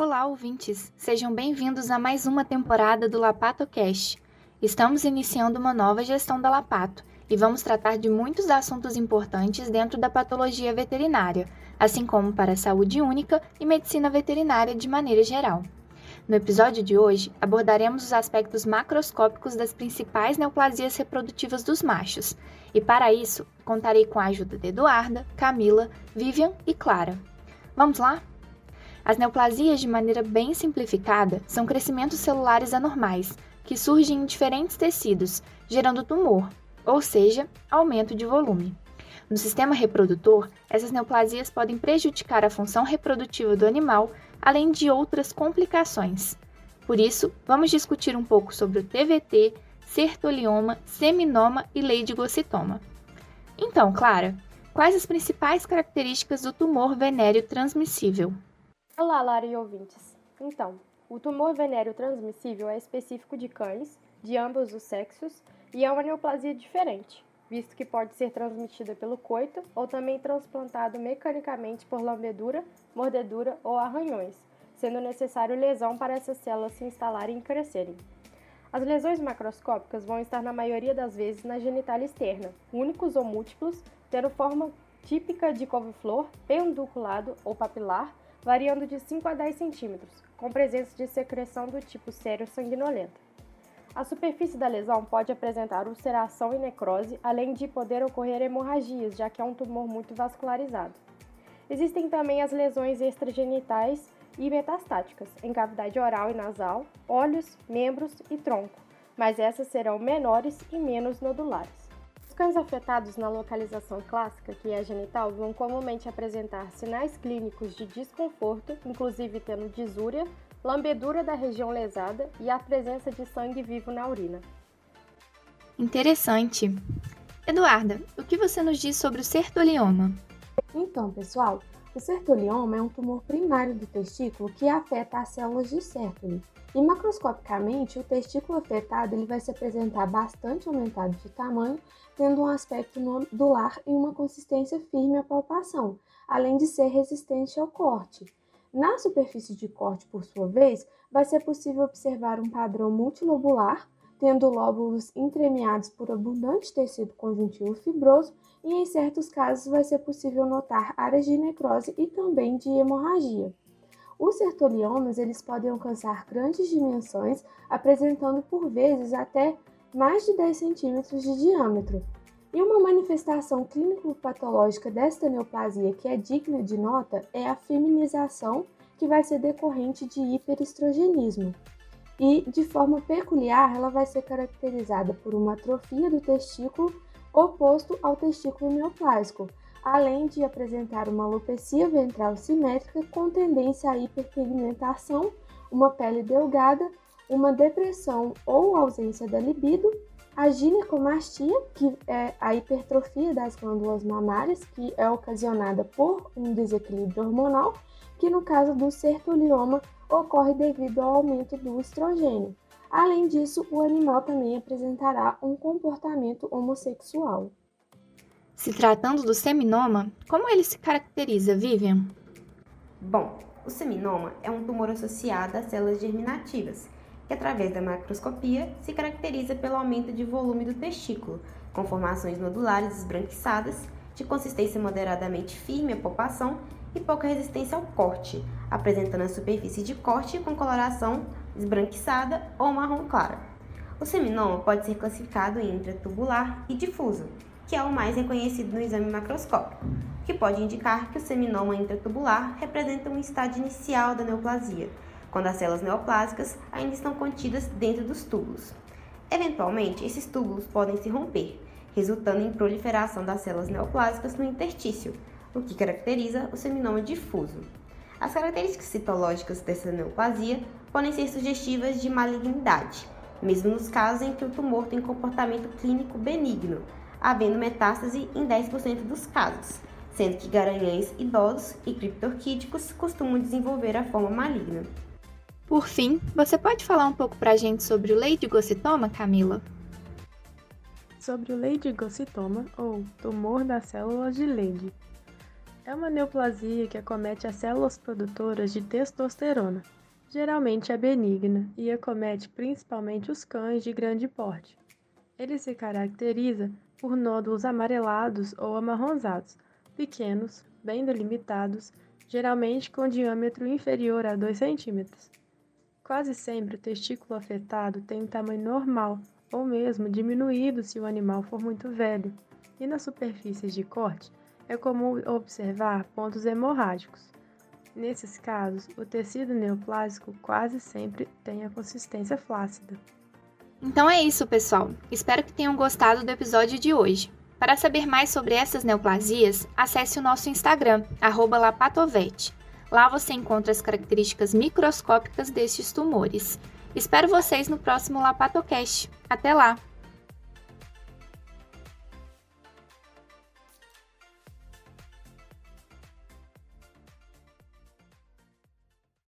Olá, ouvintes! Sejam bem-vindos a mais uma temporada do LapatoCast. Estamos iniciando uma nova gestão da Lapato e vamos tratar de muitos assuntos importantes dentro da patologia veterinária, assim como para a saúde única e medicina veterinária de maneira geral. No episódio de hoje, abordaremos os aspectos macroscópicos das principais neoplasias reprodutivas dos machos, e para isso, contarei com a ajuda de Eduarda, Camila, Vivian e Clara. Vamos lá? As neoplasias, de maneira bem simplificada, são crescimentos celulares anormais que surgem em diferentes tecidos, gerando tumor, ou seja, aumento de volume. No sistema reprodutor, essas neoplasias podem prejudicar a função reprodutiva do animal, além de outras complicações. Por isso, vamos discutir um pouco sobre o TVT, sertolioma, seminoma e leidigocitoma. Então, Clara, quais as principais características do tumor venéreo transmissível? Olá, Lara e ouvintes. Então, o tumor venéreo transmissível é específico de cães, de ambos os sexos, e é uma neoplasia diferente, visto que pode ser transmitida pelo coito ou também transplantado mecanicamente por lambedura, mordedura ou arranhões, sendo necessário lesão para essas células se instalarem e crescerem. As lesões macroscópicas vão estar na maioria das vezes na genital externa, únicos ou múltiplos, tendo forma típica de couve-flor, pedunculado ou papilar, variando de 5 a 10 centímetros, com presença de secreção do tipo sério sanguinolenta. A superfície da lesão pode apresentar ulceração e necrose, além de poder ocorrer hemorragias, já que é um tumor muito vascularizado. Existem também as lesões extragenitais e metastáticas, em cavidade oral e nasal, olhos, membros e tronco, mas essas serão menores e menos nodulares cães afetados na localização clássica, que é genital, vão comumente apresentar sinais clínicos de desconforto, inclusive tendo disúria, lambedura da região lesada e a presença de sangue vivo na urina. Interessante. Eduarda, o que você nos diz sobre o sertolioma? Então, pessoal, o sertolioma é um tumor primário do testículo que afeta as células de Sertoli. E macroscopicamente, o testículo afetado ele vai se apresentar bastante aumentado de tamanho, tendo um aspecto nodular e uma consistência firme à palpação, além de ser resistente ao corte. Na superfície de corte, por sua vez, vai ser possível observar um padrão multilobular, tendo lóbulos entremeados por abundante tecido conjuntivo fibroso, e em certos casos vai ser possível notar áreas de necrose e também de hemorragia. Os sertoliomas eles podem alcançar grandes dimensões, apresentando por vezes até mais de 10 centímetros de diâmetro. E uma manifestação clínico-patológica desta neoplasia que é digna de nota é a feminização, que vai ser decorrente de hiperestrogenismo. E, de forma peculiar, ela vai ser caracterizada por uma atrofia do testículo oposto ao testículo neoplásico, além de apresentar uma alopecia ventral simétrica com tendência à hiperpigmentação, uma pele delgada, uma depressão ou ausência da libido, a ginecomastia, que é a hipertrofia das glândulas mamárias, que é ocasionada por um desequilíbrio hormonal, que no caso do sertolioma ocorre devido ao aumento do estrogênio. Além disso, o animal também apresentará um comportamento homossexual. Se tratando do seminoma, como ele se caracteriza, Vivian? Bom, o seminoma é um tumor associado a células germinativas, que através da macroscopia se caracteriza pelo aumento de volume do testículo, com formações nodulares esbranquiçadas, de consistência moderadamente firme à palpação e pouca resistência ao corte, apresentando a superfície de corte com coloração esbranquiçada ou marrom clara. O seminoma pode ser classificado em intratubular e difuso, que é o mais reconhecido no exame macroscópico, que pode indicar que o seminoma intratubular representa um estágio inicial da neoplasia, quando as células neoplásicas ainda estão contidas dentro dos túbulos. Eventualmente, esses túbulos podem se romper, resultando em proliferação das células neoplásicas no interstício, o que caracteriza o seminoma difuso. As características citológicas dessa neoplasia podem ser sugestivas de malignidade, mesmo nos casos em que o tumor tem comportamento clínico benigno, havendo metástase em 10% dos casos, sendo que garanhões idosos e criptorquíticos costumam desenvolver a forma maligna. Por fim, você pode falar um pouco para a gente sobre o leidigocitoma, Camila? Sobre o leidigocitoma, ou tumor das células de Leydig. É uma neoplasia que acomete as células produtoras de testosterona. Geralmente é benigna e acomete principalmente os cães de grande porte. Ele se caracteriza por nódulos amarelados ou amarronzados, pequenos, bem delimitados, geralmente com diâmetro inferior a 2 cm. Quase sempre o testículo afetado tem um tamanho normal ou mesmo diminuído se o animal for muito velho, e nas superfícies de corte é comum observar pontos hemorrágicos. Nesses casos, o tecido neoplásico quase sempre tem a consistência flácida. Então é isso, pessoal. Espero que tenham gostado do episódio de hoje. Para saber mais sobre essas neoplasias, acesse o nosso Instagram, lapatovete. Lá você encontra as características microscópicas destes tumores. Espero vocês no próximo Lapatocast. Até lá!